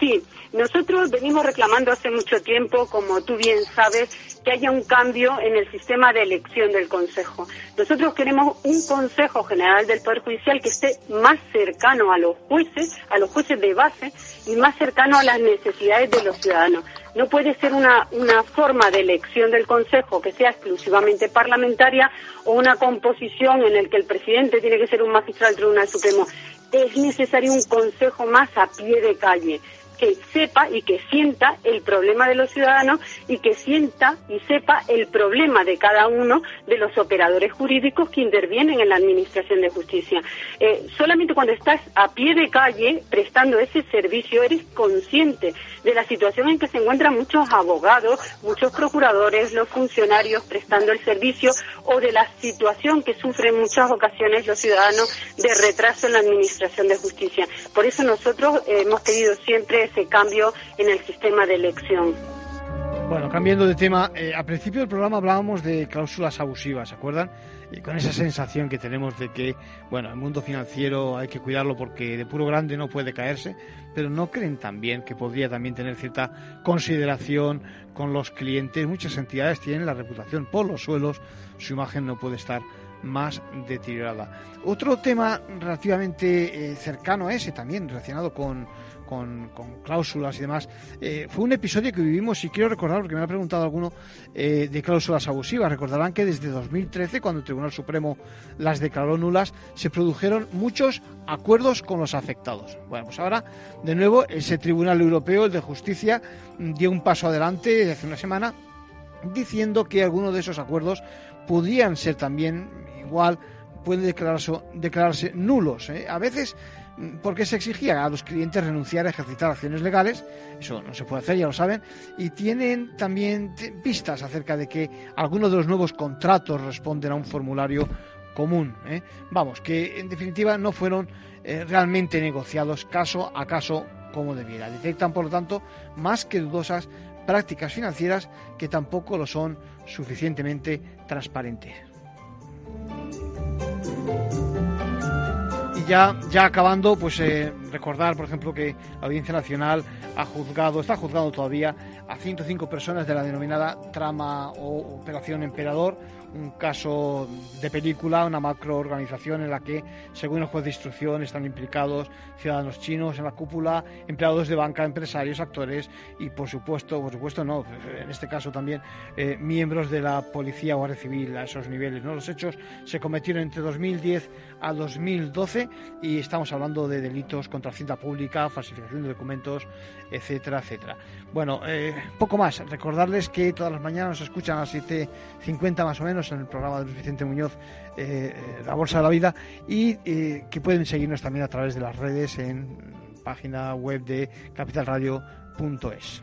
Sí, nosotros venimos reclamando hace mucho tiempo, como tú bien sabes, que haya un cambio en el sistema de elección del Consejo. Nosotros queremos un Consejo General del Poder Judicial que esté más cercano a los jueces, a los jueces de base y más cercano a las necesidades de los ciudadanos. No puede ser una, una forma de elección del Consejo que sea exclusivamente parlamentaria o una composición en la que el presidente tiene que ser un magistrado del Tribunal Supremo. Es necesario un Consejo más a pie de calle que sepa y que sienta el problema de los ciudadanos y que sienta y sepa el problema de cada uno de los operadores jurídicos que intervienen en la Administración de Justicia. Eh, solamente cuando estás a pie de calle prestando ese servicio eres consciente de la situación en que se encuentran muchos abogados, muchos procuradores, los funcionarios prestando el servicio o de la situación que sufren en muchas ocasiones los ciudadanos de retraso en la Administración de Justicia. Por eso nosotros hemos pedido siempre ese cambio en el sistema de elección. Bueno, cambiando de tema, eh, al principio del programa hablábamos de cláusulas abusivas, ¿se acuerdan? Y con esa sensación que tenemos de que, bueno, el mundo financiero hay que cuidarlo porque de puro grande no puede caerse, pero no creen también que podría también tener cierta consideración con los clientes. Muchas entidades tienen la reputación por los suelos, su imagen no puede estar más deteriorada. Otro tema relativamente eh, cercano a ese también, relacionado con con, cláusulas y demás. Eh, fue un episodio que vivimos, y quiero recordar, porque me ha preguntado alguno, eh, de cláusulas abusivas. Recordarán que desde 2013, cuando el Tribunal Supremo las declaró nulas, se produjeron muchos acuerdos con los afectados. Bueno, pues ahora, de nuevo, ese Tribunal Europeo, el de Justicia, dio un paso adelante hace una semana, diciendo que algunos de esos acuerdos podrían ser también igual pueden declararse, nulos. ¿eh? A veces porque se exigía a los clientes renunciar a ejercitar acciones legales, eso no se puede hacer, ya lo saben, y tienen también pistas acerca de que algunos de los nuevos contratos responden a un formulario común. ¿eh? Vamos, que en definitiva no fueron eh, realmente negociados caso a caso como debiera. Detectan, por lo tanto, más que dudosas prácticas financieras que tampoco lo son suficientemente transparentes. Ya, ya acabando, pues eh, recordar, por ejemplo, que la Audiencia Nacional ha juzgado, está juzgando todavía a 105 personas de la denominada trama o operación Emperador, un caso de película, una macroorganización en la que, según el juez de instrucción, están implicados ciudadanos chinos en la cúpula, empleados de banca, empresarios, actores y, por supuesto, por supuesto no, en este caso también eh, miembros de la policía o guardia civil a esos niveles. ¿no? Los hechos se cometieron entre 2010 a 2012 y estamos hablando de delitos contra Hacienda Pública, falsificación de documentos, etcétera, etcétera. Bueno, eh, poco más. Recordarles que todas las mañanas nos escuchan a las 7.50 más o menos en el programa de Luis Vicente Muñoz, eh, eh, La Bolsa de la Vida, y que pueden seguirnos también a través de las redes en página web de capitalradio.es.